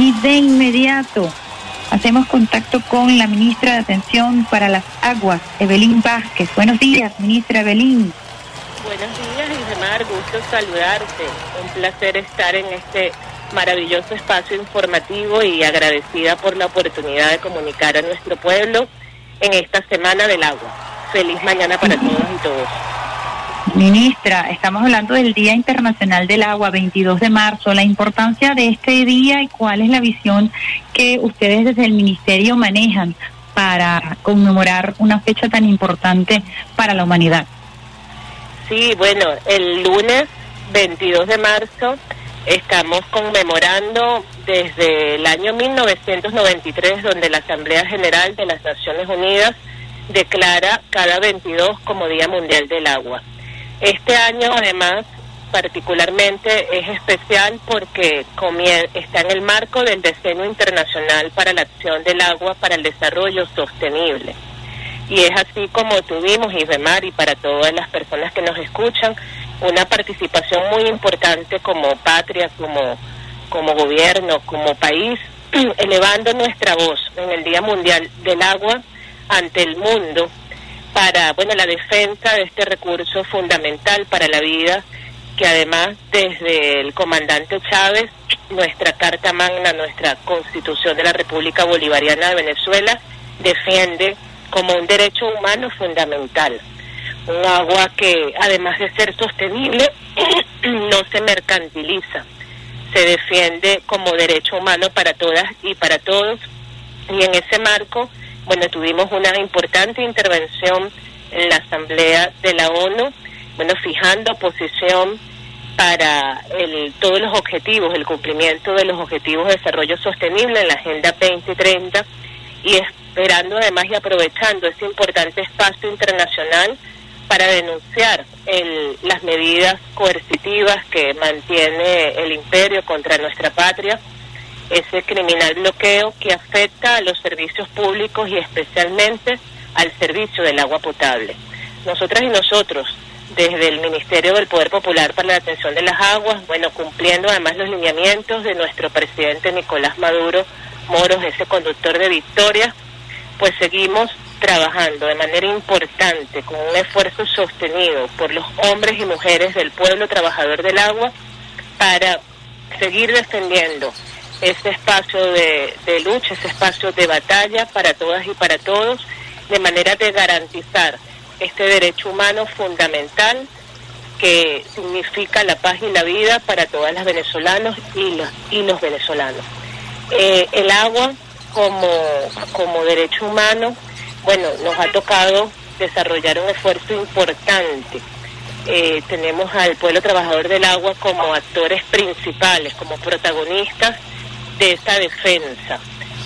Y de inmediato hacemos contacto con la ministra de Atención para las Aguas, Evelyn Vázquez. Buenos días, ministra Evelyn. Buenos días, Isemar, gusto saludarte. Un placer estar en este maravilloso espacio informativo y agradecida por la oportunidad de comunicar a nuestro pueblo en esta Semana del Agua. Feliz mañana para todos y todos. Ministra, estamos hablando del Día Internacional del Agua, 22 de marzo, la importancia de este día y cuál es la visión que ustedes desde el Ministerio manejan para conmemorar una fecha tan importante para la humanidad. Sí, bueno, el lunes 22 de marzo estamos conmemorando desde el año 1993, donde la Asamblea General de las Naciones Unidas declara cada 22 como Día Mundial del Agua. Este año, además, particularmente es especial porque está en el marco del Decenio Internacional para la Acción del Agua para el Desarrollo Sostenible. Y es así como tuvimos, Isbemar, y para todas las personas que nos escuchan, una participación muy importante como patria, como, como gobierno, como país, elevando nuestra voz en el Día Mundial del Agua ante el mundo para bueno la defensa de este recurso fundamental para la vida que además desde el comandante Chávez nuestra carta magna nuestra constitución de la República Bolivariana de Venezuela defiende como un derecho humano fundamental. Un agua que además de ser sostenible no se mercantiliza. Se defiende como derecho humano para todas y para todos. Y en ese marco bueno, tuvimos una importante intervención en la Asamblea de la ONU, bueno, fijando posición para el, todos los objetivos, el cumplimiento de los objetivos de desarrollo sostenible en la Agenda 2030 y esperando además y aprovechando ese importante espacio internacional para denunciar el, las medidas coercitivas que mantiene el imperio contra nuestra patria ese criminal bloqueo que afecta a los servicios públicos y especialmente al servicio del agua potable. Nosotras y nosotros, desde el Ministerio del Poder Popular para la Atención de las Aguas, bueno, cumpliendo además los lineamientos de nuestro presidente Nicolás Maduro Moros, ese conductor de Victoria, pues seguimos trabajando de manera importante con un esfuerzo sostenido por los hombres y mujeres del pueblo trabajador del agua para seguir defendiendo ese espacio de, lucha, ese espacio de batalla para todas y para todos, de manera de garantizar este derecho humano fundamental que significa la paz y la vida para todas las venezolanos y los, y los venezolanos. Eh, el agua como, como derecho humano, bueno, nos ha tocado desarrollar un esfuerzo importante. Eh, tenemos al pueblo trabajador del agua como actores principales, como protagonistas de esa defensa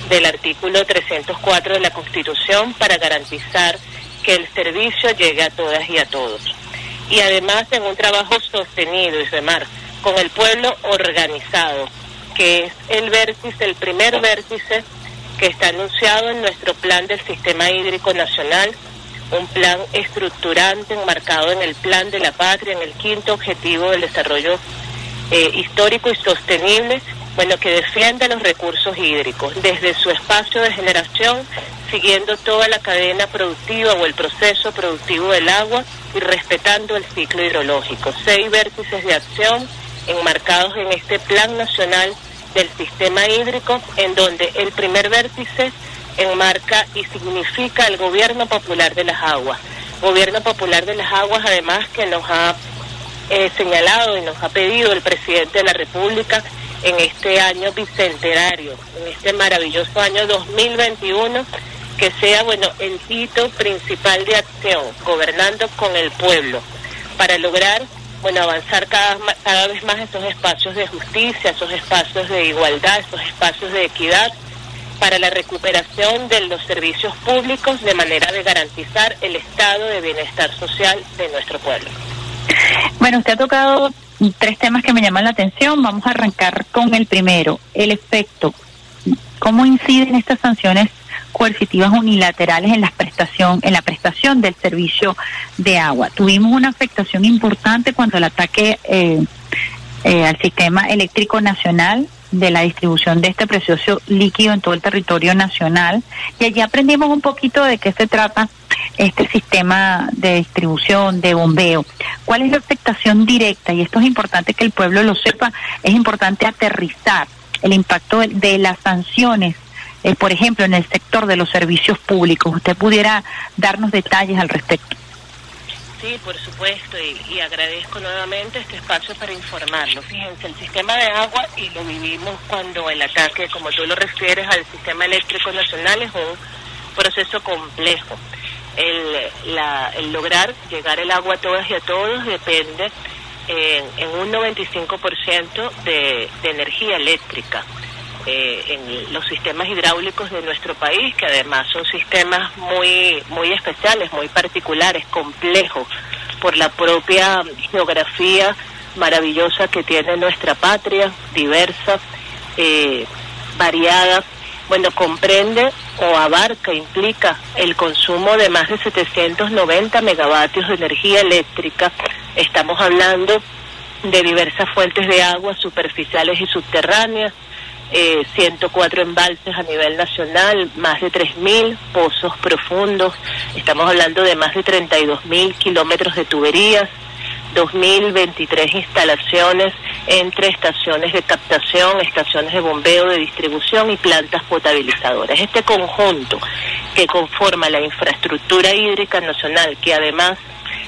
del artículo 304 de la Constitución para garantizar que el servicio llegue a todas y a todos. Y además en un trabajo sostenido, y demás, con el pueblo organizado, que es el vértice, el primer vértice que está anunciado en nuestro plan del Sistema Hídrico Nacional, un plan estructurante enmarcado en el plan de la patria, en el quinto objetivo del desarrollo eh, histórico y sostenible bueno, que defienda los recursos hídricos desde su espacio de generación, siguiendo toda la cadena productiva o el proceso productivo del agua y respetando el ciclo hidrológico. Seis vértices de acción enmarcados en este Plan Nacional del Sistema Hídrico, en donde el primer vértice enmarca y significa el Gobierno Popular de las Aguas. Gobierno Popular de las Aguas, además, que nos ha eh, señalado y nos ha pedido el presidente de la República en este año bicentenario, en este maravilloso año 2021, que sea, bueno, el hito principal de acción, gobernando con el pueblo, para lograr, bueno, avanzar cada, cada vez más esos espacios de justicia, esos espacios de igualdad, esos espacios de equidad, para la recuperación de los servicios públicos de manera de garantizar el estado de bienestar social de nuestro pueblo. Bueno, usted ha tocado tres temas que me llaman la atención. Vamos a arrancar con el primero, el efecto. ¿Cómo inciden estas sanciones coercitivas unilaterales en la prestación, en la prestación del servicio de agua? Tuvimos una afectación importante cuando el ataque eh, eh, al sistema eléctrico nacional de la distribución de este precioso líquido en todo el territorio nacional y allí aprendimos un poquito de qué se trata este sistema de distribución, de bombeo. ¿Cuál es la afectación directa? Y esto es importante que el pueblo lo sepa, es importante aterrizar el impacto de, las sanciones, eh, por ejemplo, en el sector de los servicios públicos. ¿Usted pudiera darnos detalles al respecto? Sí, por supuesto, y, agradezco nuevamente este espacio para informarlo. Fíjense, el sistema de agua, y lo vivimos cuando el ataque, como tú lo refieres, al sistema eléctrico nacional es un proceso complejo. El, el lograr llegar el agua a todas y a todos depende en, en un 95% de, de energía eléctrica. Eh, en los sistemas hidráulicos de nuestro país, que además son sistemas muy, muy especiales, muy particulares, complejos, por la propia geografía maravillosa que tiene nuestra patria, diversa, eh, variada. Bueno, comprende o abarca, implica el consumo de más de 790 megavatios de energía eléctrica. Estamos hablando de diversas fuentes de agua superficiales y subterráneas, eh, 104 embalses a nivel nacional, más de 3.000 pozos profundos, estamos hablando de más de 32.000 kilómetros de tuberías, 2.023 instalaciones entre estaciones de captación, estaciones de bombeo, de distribución y plantas potabilizadoras. Este conjunto que conforma la infraestructura hídrica nacional, que además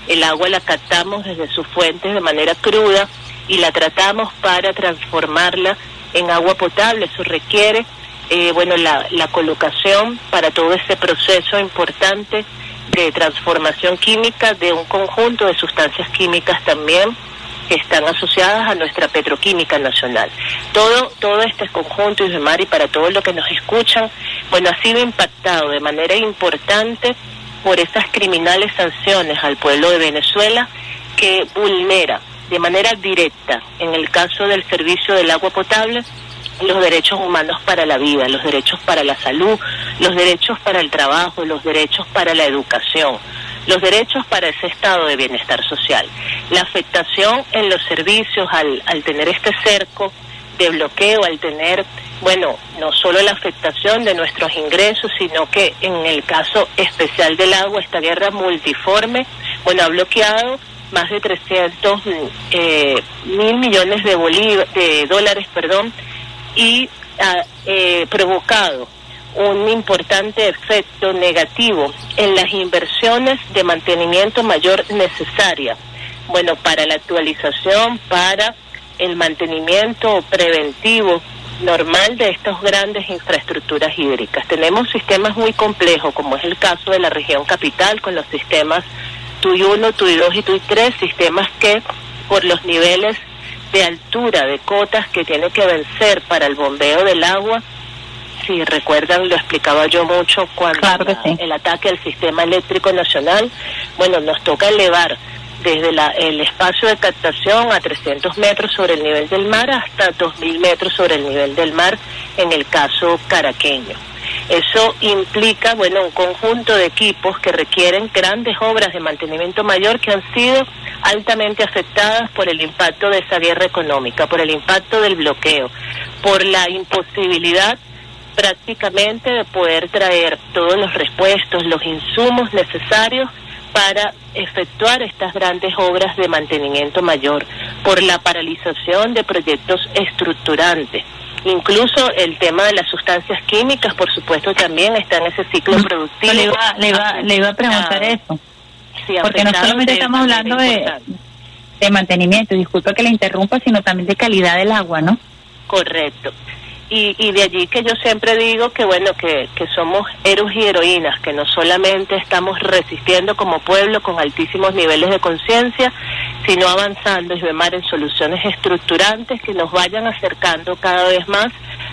el agua la captamos desde sus fuentes de manera cruda y la tratamos para transformarla en agua potable. Eso requiere, eh, bueno, la, la colocación para todo ese proceso importante de transformación química de un conjunto de sustancias químicas también que están asociadas a nuestra petroquímica nacional. Todo, todo este conjunto, y para todos los que nos escuchan, bueno, ha sido impactado de manera importante por esas criminales sanciones al pueblo de Venezuela que vulnera de manera directa, en el caso del servicio del agua potable, los derechos humanos para la vida, los derechos para la salud, los derechos para el trabajo, los derechos para la educación, los derechos para ese estado de bienestar social. La afectación en los servicios al, al tener este cerco de bloqueo, al tener, bueno, no solo la afectación de nuestros ingresos, sino que en el caso especial del agua, esta guerra multiforme, bueno, ha bloqueado más de 300 eh, mil millones de, de dólares perdón, y ha eh, provocado un importante efecto negativo en las inversiones de mantenimiento mayor necesaria, bueno, para la actualización, para el mantenimiento preventivo normal de estas grandes infraestructuras hídricas. Tenemos sistemas muy complejos, como es el caso de la región capital, con los sistemas TUI 1, TUI 2 y TUI 3, sistemas que por los niveles de altura de cotas que tiene que vencer para el bombeo del agua, si recuerdan, lo explicaba yo mucho cuando el ataque al sistema eléctrico nacional, bueno, nos toca elevar desde la, el espacio de captación a 300 metros sobre el nivel del mar hasta 2.000 metros sobre el nivel del mar en el caso caraqueño. Eso implica, bueno, un conjunto de equipos que requieren grandes obras de mantenimiento mayor que han sido altamente afectadas por el impacto de esa guerra económica, por el impacto del bloqueo, por la imposibilidad prácticamente de poder traer todos los repuestos, los insumos necesarios para efectuar estas grandes obras de mantenimiento mayor, por la paralización de proyectos estructurantes Incluso el tema de las sustancias químicas, por supuesto, también está en ese ciclo productivo. Le iba, le iba, le iba a preguntar eso. Porque no solamente estamos hablando de, de mantenimiento, disculpa que le interrumpa, sino también de calidad del agua, ¿no? Correcto. Y, y de allí que yo siempre digo que bueno que, que somos héroes y heroínas que no solamente estamos resistiendo como pueblo con altísimos niveles de conciencia sino avanzando y remar en soluciones estructurantes que nos vayan acercando cada vez más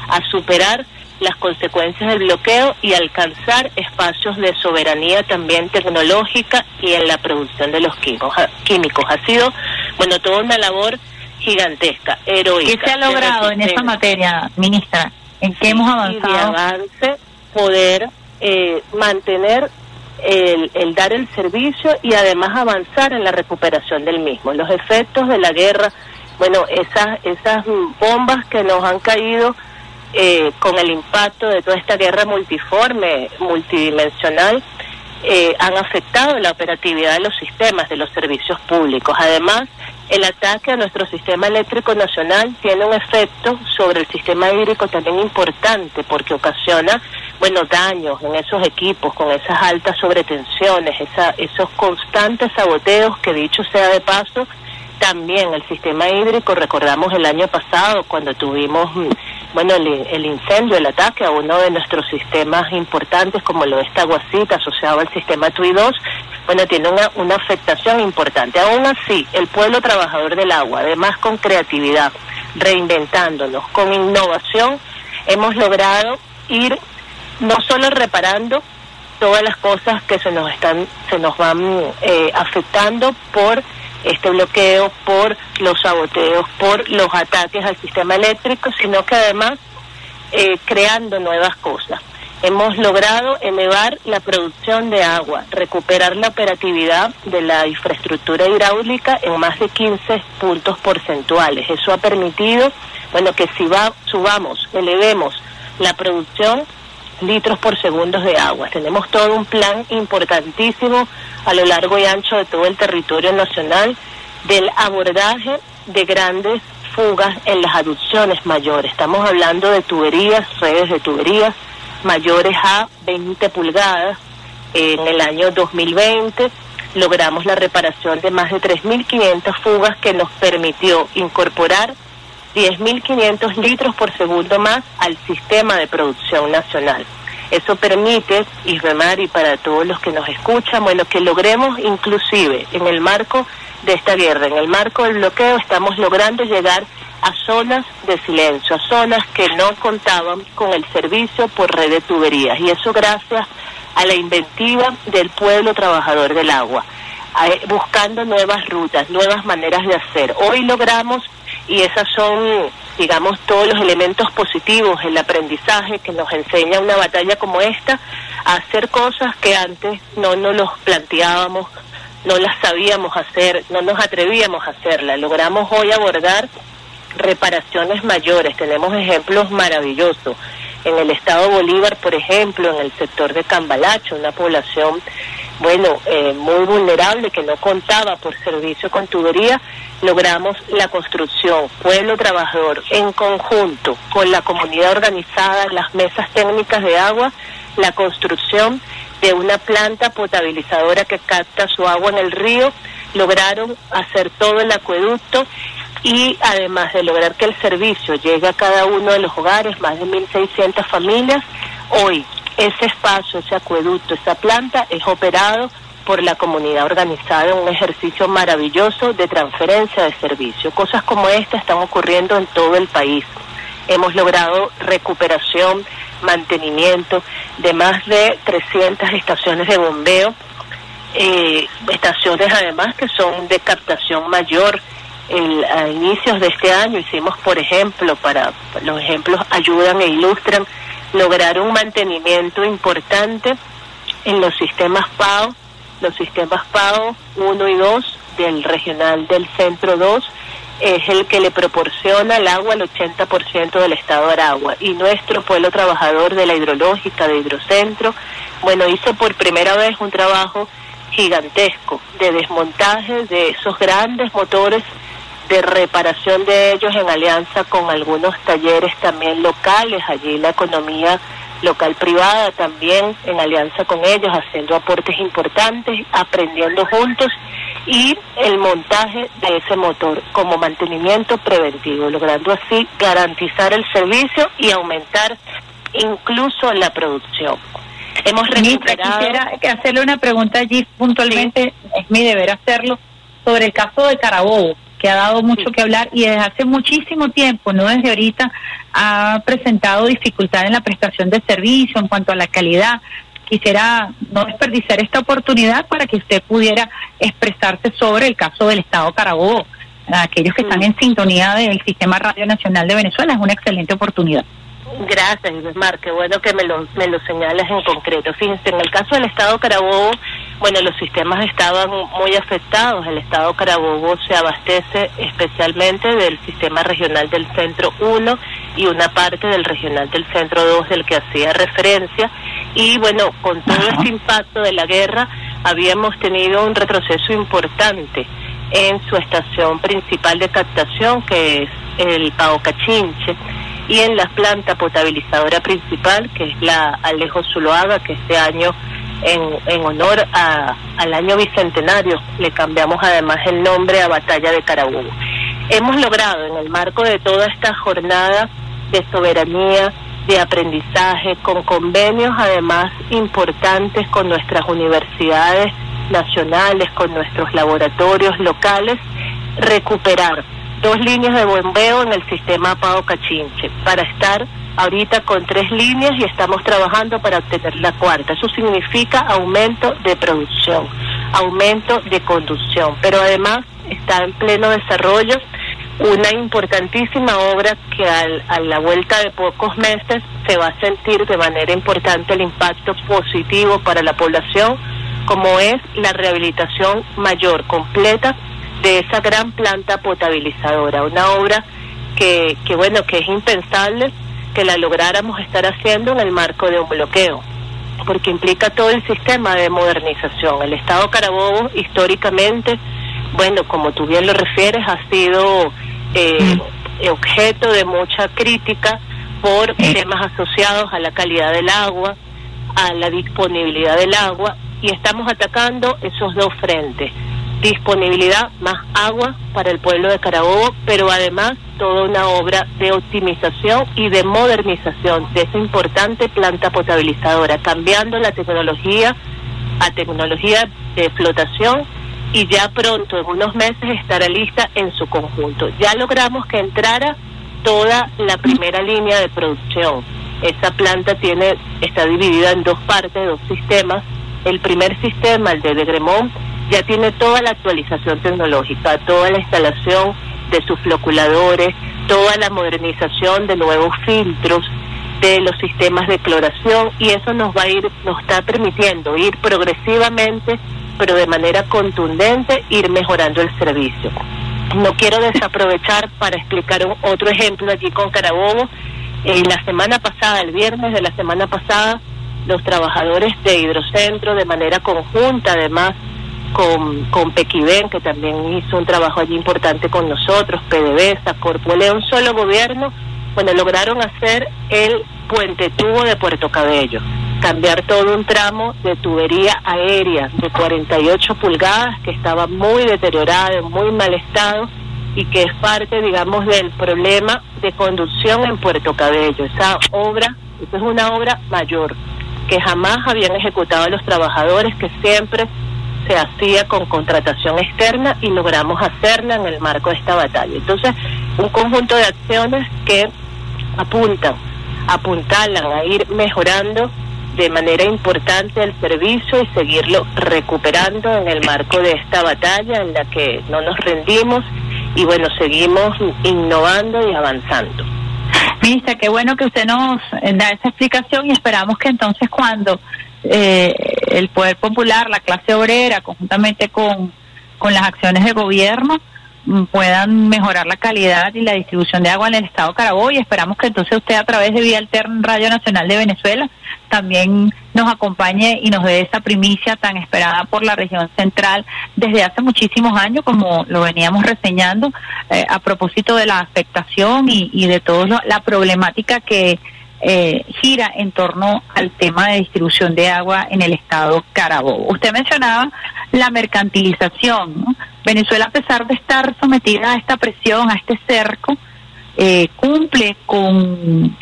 a superar las consecuencias del bloqueo y alcanzar espacios de soberanía también tecnológica y en la producción de los químicos. Ha sido, bueno, toda una labor gigantesca, heroica. ¿Qué se ha logrado en esta materia, ministra? ¿En qué hemos avanzado? Y de avance, poder eh, mantener el, el, dar el servicio y además avanzar en la recuperación del mismo. Los efectos de la guerra bueno, esas, esas bombas que nos han caído eh, con el impacto de toda esta guerra multiforme, multidimensional, eh, han afectado la operatividad de los sistemas de los servicios públicos. Además, el ataque a nuestro sistema eléctrico nacional tiene un efecto sobre el sistema hídrico también importante porque ocasiona, bueno, daños en esos equipos con esas altas sobretensiones, esa, esos constantes saboteos que dicho sea de paso, también el sistema hídrico, recordamos el año pasado cuando tuvimos, mm, bueno, el, incendio, el ataque a uno de nuestros sistemas importantes como lo de esta guasita asociado al sistema TUI 2, bueno, tiene una, una afectación importante. Aún así, el pueblo trabajador del agua, además con creatividad, reinventándonos, con innovación, hemos logrado ir no solo reparando todas las cosas que se nos están, se nos van eh, afectando por este bloqueo, por los saboteos, por los ataques al sistema eléctrico, sino que además eh, creando nuevas cosas hemos logrado elevar la producción de agua, recuperar la operatividad de la infraestructura hidráulica en más de 15 puntos porcentuales. Eso ha permitido, bueno, que si va, subamos, elevemos la producción litros por segundo de agua. Tenemos todo un plan importantísimo a lo largo y ancho de todo el territorio nacional del abordaje de grandes fugas en las aducciones mayores. Estamos hablando de tuberías, redes de tuberías, mayores a 20 pulgadas. En el año 2020 logramos la reparación de más de 3.500 fugas que nos permitió incorporar 10.500 litros por segundo más al sistema de producción nacional. Eso permite, Isbemar y para todos los que nos escuchan, bueno, que logremos inclusive en el marco de esta guerra, en el marco del bloqueo, estamos logrando llegar a zonas de silencio, a zonas que no contaban con el servicio por red de tuberías. Y eso gracias a la inventiva del pueblo trabajador del agua, buscando nuevas rutas, nuevas maneras de hacer. Hoy logramos, y esas son, digamos, todos los elementos positivos, el aprendizaje que nos enseña una batalla como esta, a hacer cosas que antes no nos los planteábamos, no las sabíamos hacer, no nos atrevíamos a hacerlas. Logramos hoy abordar reparaciones mayores. Tenemos ejemplos maravillosos. En el estado Bolívar, por ejemplo, en el sector de Cambalacho, una población, bueno, eh, muy vulnerable que no contaba por servicio con tubería, logramos la construcción, pueblo trabajador, en conjunto con la comunidad organizada, las mesas técnicas de agua, la construcción de una planta potabilizadora que capta su agua en el río, lograron hacer todo el acueducto y además de lograr que el servicio llegue a cada uno de los hogares, más de 1.600 familias, hoy ese espacio, ese acueducto, esa planta es operado por la comunidad organizada en un ejercicio maravilloso de transferencia de servicio. Cosas como esta están ocurriendo en todo el país. Hemos logrado recuperación, mantenimiento de más de 300 estaciones de bombeo, eh, estaciones además que son de captación mayor, el, a inicios de este año hicimos, por ejemplo, para los ejemplos ayudan e ilustran, lograr un mantenimiento importante en los sistemas PAO, los sistemas PAO 1 y 2 del regional del centro 2 es el que le proporciona el agua al 80% del estado de Aragua. Y nuestro pueblo trabajador de la hidrológica de Hidrocentro, bueno, hizo por primera vez un trabajo gigantesco de desmontaje de esos grandes motores de reparación de ellos en alianza con algunos talleres también locales, allí la economía local privada también en alianza con ellos, haciendo aportes importantes, aprendiendo juntos y el montaje de ese motor como mantenimiento preventivo, logrando así garantizar el servicio y aumentar incluso la producción. Hemos recuperado... Quisiera hacerle una pregunta allí puntualmente, es mi deber hacerlo, sobre el caso de Carabobo que ha dado mucho que hablar y desde hace muchísimo tiempo, no desde ahorita, ha presentado dificultad en la prestación de servicio en cuanto a la calidad. Quisiera no desperdiciar esta oportunidad para que usted pudiera expresarse sobre el caso del Estado Carabobo. Aquellos que están en sintonía del Sistema Radio Nacional de Venezuela es una excelente oportunidad. Gracias, Mar, qué bueno que me lo, me lo señalas en concreto. Fíjense, en el caso del Estado Carabobo, bueno, los sistemas estaban muy afectados. El Estado Carabobo se abastece especialmente del sistema regional del Centro 1 y una parte del regional del Centro 2 del que hacía referencia. Y bueno, con todo este impacto de la guerra, habíamos tenido un retroceso importante en su estación principal de captación, que es el Cachinche, y en la planta potabilizadora principal, que es la Alejo Zuloaga, que este año en, honor al año bicentenario. Le cambiamos además el nombre a Batalla de Carabobo. Hemos logrado en el marco de toda esta jornada de soberanía, de aprendizaje, con convenios además importantes con nuestras universidades nacionales, con nuestros laboratorios locales, recuperar dos líneas de bombeo en el sistema Pao Cachinche para estar ahorita con tres líneas y estamos trabajando para obtener la cuarta. Eso significa aumento de producción, aumento de conducción, pero además está en pleno desarrollo una importantísima obra que a la vuelta de pocos meses se va a sentir de manera importante el impacto positivo para la población, como es la rehabilitación mayor, completa de esa gran planta potabilizadora, una obra que, que bueno, que es impensable que la lográramos estar haciendo en el marco de un bloqueo, porque implica todo el sistema de modernización. El Estado Carabobo históricamente, bueno, como tú bien lo refieres, ha sido eh, mm. objeto de mucha crítica por temas asociados a la calidad del agua, a la disponibilidad del agua, y estamos atacando esos dos frentes disponibilidad, más agua para el pueblo de Carabobo, pero además toda una obra de optimización y de modernización de esa importante planta potabilizadora, cambiando la tecnología a tecnología de flotación y ya pronto, en unos meses, estará lista en su conjunto. Ya logramos que entrara toda la primera línea de producción. Esa planta tiene está dividida en dos partes, dos sistemas. El primer sistema, el de Degremont, ya tiene toda la actualización tecnológica, toda la instalación de sus floculadores, toda la modernización de nuevos filtros, de los sistemas de cloración y eso nos va a ir, nos está permitiendo ir progresivamente, pero de manera contundente, ir mejorando el servicio. No quiero desaprovechar para explicar otro ejemplo aquí con Carabobo. En la semana pasada, el viernes de la semana pasada, los trabajadores de Hidrocentro, de manera conjunta, además con, con Pequiven, que también hizo un trabajo allí importante con nosotros, PDVSA, Corpolea, un solo gobierno, bueno, lograron hacer el puente tubo de Puerto Cabello, cambiar todo un tramo de tubería aérea de 48 pulgadas que estaba muy deteriorada, en muy mal estado y que es parte, digamos, del problema de conducción en Puerto Cabello. Esa obra, esa es una obra mayor que jamás habían ejecutado los trabajadores, que siempre se hacía con contratación externa y logramos hacerla en el marco de esta batalla. Entonces, un conjunto de acciones que apuntan, apuntalan a ir mejorando de manera importante el servicio y seguirlo recuperando en el marco de esta batalla en la que no nos rendimos y bueno, seguimos innovando y avanzando. Ministra, qué bueno que usted nos da esa explicación y esperamos que entonces cuando eh, el poder popular, la clase obrera, conjuntamente con, con las acciones de gobierno, mm, puedan mejorar la calidad y la distribución de agua en el estado Carabobo y esperamos que entonces usted a través de Vía Alterna Radio Nacional de Venezuela también nos acompañe y nos dé esa primicia tan esperada por la región central desde hace muchísimos años, como lo veníamos reseñando, eh, a propósito de la afectación y, y de toda la problemática que eh, gira en torno al tema de distribución de agua en el estado Carabobo. Usted mencionaba la mercantilización. Venezuela, a pesar de estar sometida a esta presión, a este cerco, eh, cumple con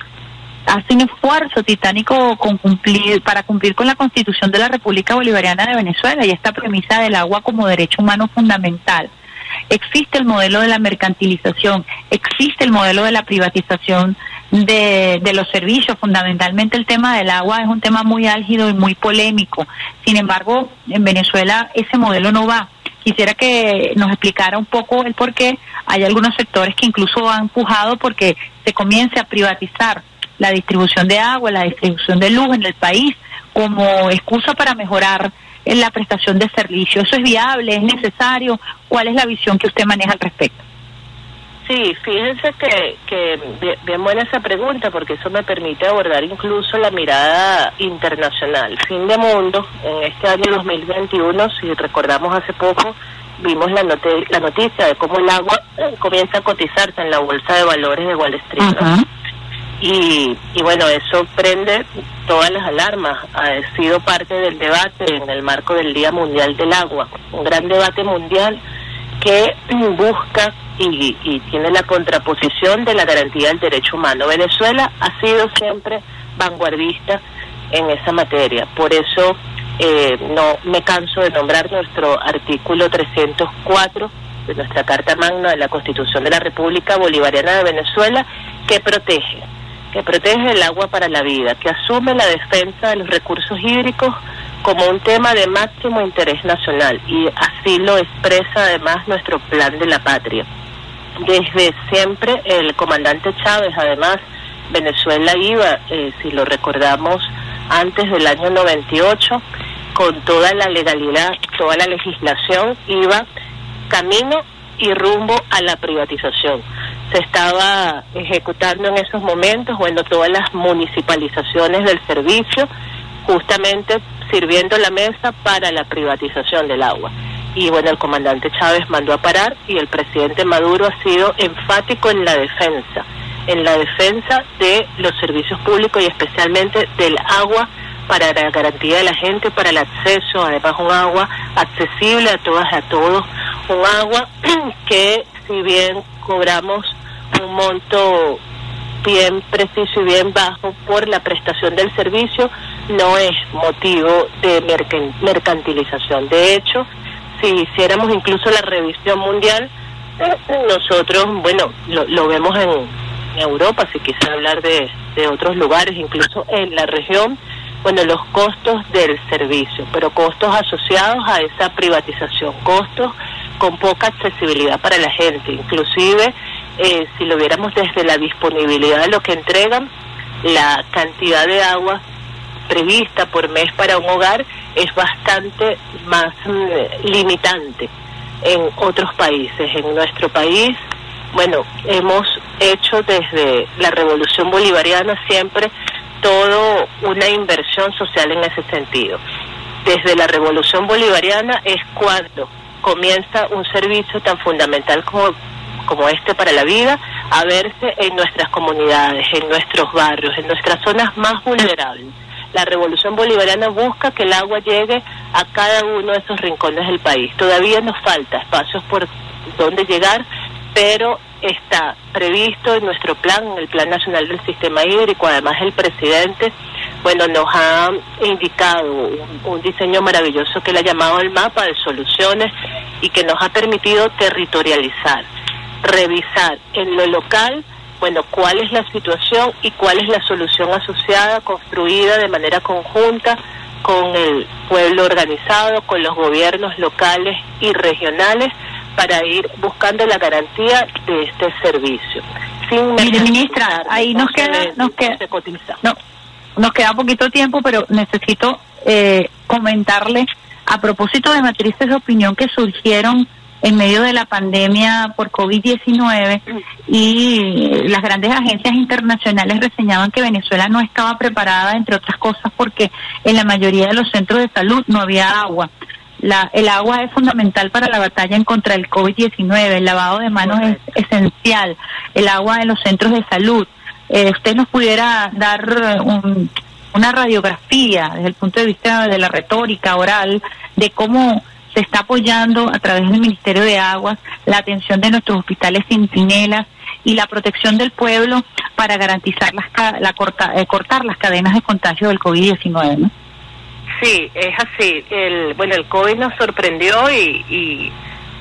hace un esfuerzo titánico con cumplir para cumplir con la Constitución de la República Bolivariana de Venezuela y esta premisa del agua como derecho humano fundamental. Existe el modelo de la mercantilización, existe el modelo de la privatización de, de los servicios. Fundamentalmente el tema del agua es un tema muy álgido y muy polémico. Sin embargo, en Venezuela ese modelo no va. Quisiera que nos explicara un poco el por qué hay algunos sectores que incluso han empujado porque se comience a privatizar la distribución de agua, la distribución de luz en el país como excusa para mejorar en la prestación de servicio. ¿Eso es viable? ¿Es necesario? ¿Cuál es la visión que usted maneja al respecto? Sí, fíjense que, que bien, buena esa pregunta porque eso me permite abordar incluso la mirada internacional. Fin de mundo, en este año 2021, si recordamos hace poco, vimos la, la noticia de cómo el agua eh, comienza a cotizarse en la bolsa de valores de Wall Street. y, y bueno, eso prende todas las alarmas. Ha sido parte del debate en el marco del Día Mundial del Agua, un gran debate mundial que busca y, tiene la contraposición de la garantía del derecho humano. Venezuela ha sido siempre vanguardista en esa materia. Por eso eh, no me canso de nombrar nuestro artículo 304 de nuestra Carta Magna de la Constitución de la República Bolivariana de Venezuela, que protege, que protege el agua para la vida, que asume la defensa de los recursos hídricos como un tema de máximo interés nacional y así lo expresa además nuestro plan de la patria. Desde siempre el comandante Chávez, además, Venezuela iba, eh, si lo recordamos, antes del año 98, con toda la legalidad, toda la legislación, iba camino y rumbo a la privatización. Se estaba ejecutando en esos momentos, bueno, todas las municipalizaciones del servicio, justamente sirviendo la mesa para la privatización del agua. Y bueno, el comandante Chávez mandó a parar y el presidente Maduro ha sido enfático en la defensa, en la defensa de los servicios públicos y especialmente del agua para la garantía de la gente, para el acceso, además un agua accesible a todas y a todos, un agua que si bien cobramos un monto bien preciso y bien bajo por la prestación del servicio, no es motivo de mercantilización. De hecho, si hiciéramos incluso la revisión mundial, nosotros, bueno, lo, vemos en, Europa, si quisiera hablar de, de otros lugares, incluso en la región, bueno, los costos del servicio, pero costos asociados a esa privatización, costos con poca accesibilidad para la gente, inclusive eh, si lo viéramos desde la disponibilidad de lo que entregan, la cantidad de agua prevista por mes para un hogar es bastante más mm, limitante en otros países. En nuestro país, bueno, hemos hecho desde la revolución bolivariana siempre todo una inversión social en ese sentido. Desde la revolución bolivariana es cuando comienza un servicio tan fundamental como, como este para la vida a verse en nuestras comunidades, en nuestros barrios, en nuestras zonas más vulnerables la revolución bolivariana busca que el agua llegue a cada uno de esos rincones del país. Todavía nos falta espacios por donde llegar, pero está previsto en nuestro plan, en el Plan Nacional del Sistema Hídrico. Además, el presidente, bueno, nos ha indicado un, un diseño maravilloso que él ha llamado el mapa de soluciones y que nos ha permitido territorializar, revisar en lo local bueno, cuál es la situación y cuál es la solución asociada, construida de manera conjunta con el pueblo organizado, con los gobiernos locales y regionales para ir buscando la garantía de este servicio. Sin Mire, ministra, ahí nos queda, nos queda, no, nos queda poquito tiempo, pero necesito eh, comentarle a propósito de matrices de opinión que surgieron en medio de la pandemia por COVID-19 y las grandes agencias internacionales reseñaban que Venezuela no estaba preparada, entre otras cosas, porque en la mayoría de los centros de salud no había agua. La, el agua es fundamental para la batalla en contra del COVID-19, el lavado de manos es esencial, el agua en los centros de salud. Eh, usted nos pudiera dar una radiografía desde el punto de vista de la retórica oral de cómo se está apoyando a través del Ministerio de Aguas la atención de nuestros hospitales centinelas y la protección del pueblo para garantizar las, la corta, eh, cortar las cadenas de contagio del COVID-19. ¿no? Sí, es así. El, bueno, el COVID nos sorprendió y, y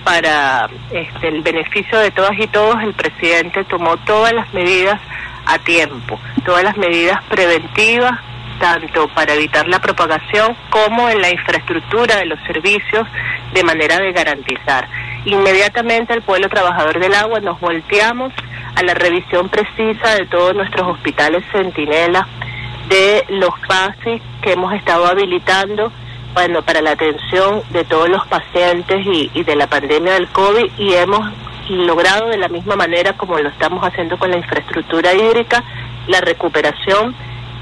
para este, el beneficio de todas y todos, el presidente tomó todas las medidas a tiempo, todas las medidas preventivas tanto para evitar la propagación como en la infraestructura de los servicios de manera de garantizar. Inmediatamente el pueblo trabajador del agua nos volteamos a la revisión precisa de todos nuestros hospitales centinela, de los PASI que hemos estado habilitando bueno, para la atención de todos los pacientes y de la pandemia del COVID y hemos logrado de la misma manera como lo estamos haciendo con la infraestructura hídrica, la recuperación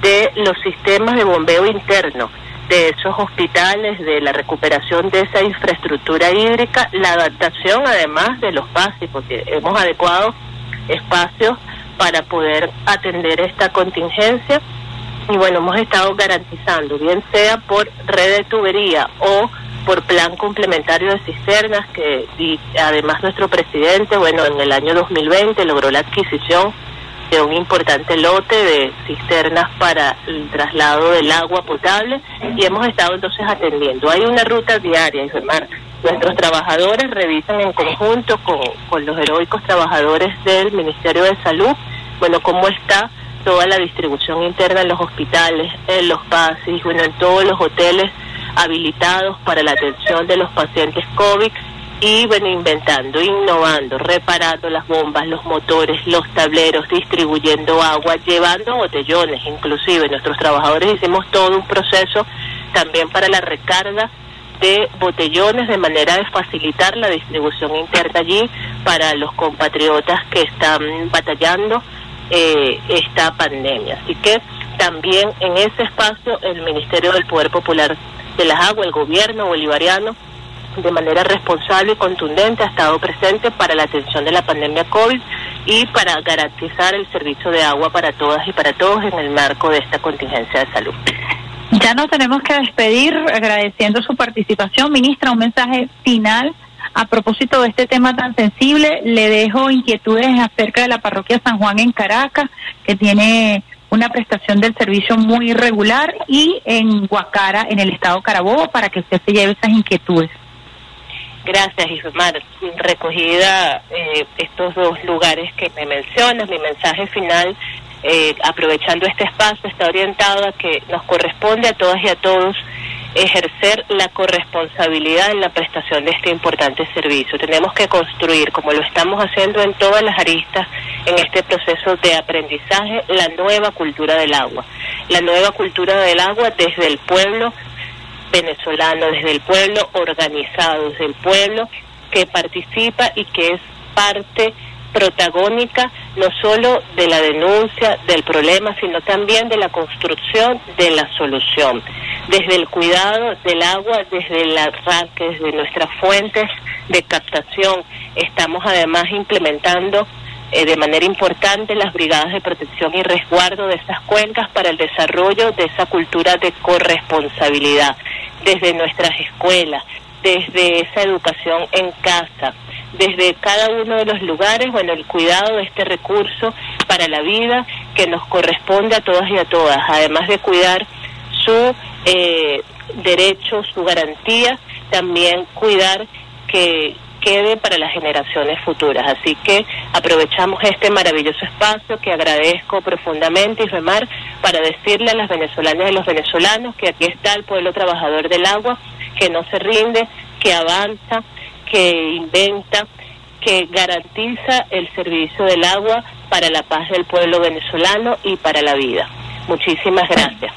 de los sistemas de bombeo interno de esos hospitales, de la recuperación de esa infraestructura hídrica, la adaptación además de los pases, porque hemos adecuado espacios para poder atender esta contingencia. Y bueno, hemos estado garantizando, bien sea por red de tubería o por plan complementario de cisternas, que y además nuestro presidente, bueno, en el año 2020 logró la adquisición de un importante lote de cisternas para el traslado del agua potable y hemos estado entonces atendiendo. Hay una ruta diaria, Germán. Nuestros trabajadores revisan en conjunto con, con los heroicos trabajadores del Ministerio de Salud, bueno, cómo está toda la distribución interna en los hospitales, en los pasis, bueno, en todos los hoteles habilitados para la atención de los pacientes COVID y bueno, inventando, innovando, reparando las bombas, los motores, los tableros, distribuyendo agua, llevando botellones, inclusive nuestros trabajadores hicimos todo un proceso también para la recarga de botellones de manera de facilitar la distribución interna allí para los compatriotas que están batallando eh, esta pandemia. Así que también en ese espacio el Ministerio del Poder Popular de las Aguas, el gobierno bolivariano, de manera responsable y contundente ha estado presente para la atención de la pandemia COVID y para garantizar el servicio de agua para todas y para todos en el marco de esta contingencia de salud. Ya nos tenemos que despedir agradeciendo su participación. Ministra, un mensaje final a propósito de este tema tan sensible. Le dejo inquietudes acerca de la parroquia San Juan en Caracas, que tiene una prestación del servicio muy irregular, y en Guacara, en el estado Carabobo, para que usted se lleve esas inquietudes. Gracias, Ismar. Recogida eh, estos dos lugares que me mencionas, mi mensaje final, eh, aprovechando este espacio, está orientado a que nos corresponde a todas y a todos ejercer la corresponsabilidad en la prestación de este importante servicio. Tenemos que construir, como lo estamos haciendo en todas las aristas, en este proceso de aprendizaje, la nueva cultura del agua. La nueva cultura del agua desde el pueblo venezolano, desde el pueblo organizado, desde el pueblo que participa y que es parte protagónica no solo de la denuncia del problema, sino también de la construcción de la solución. Desde el cuidado del agua, desde el arranque, desde nuestras fuentes de captación, estamos además implementando eh, de manera importante las brigadas de protección y resguardo de esas cuencas para el desarrollo de esa cultura de corresponsabilidad desde nuestras escuelas, desde esa educación en casa, desde cada uno de los lugares, bueno, el cuidado de este recurso para la vida que nos corresponde a todas y a todas, además de cuidar su eh, derecho, su garantía, también cuidar que quede para las generaciones futuras. Así que aprovechamos este maravilloso espacio que agradezco profundamente, y remar para decirle a las venezolanas y los venezolanos que aquí está el pueblo trabajador del agua, que no se rinde, que avanza, que inventa, que garantiza el servicio del agua para la paz del pueblo venezolano y para la vida. Muchísimas gracias.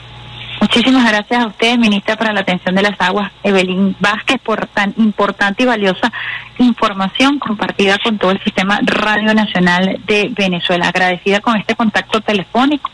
Muchísimas gracias a usted, ministra para la atención de las aguas, Evelyn Vázquez, por tan importante y valiosa información compartida con todo el sistema Radio Nacional de Venezuela. Agradecida con este contacto telefónico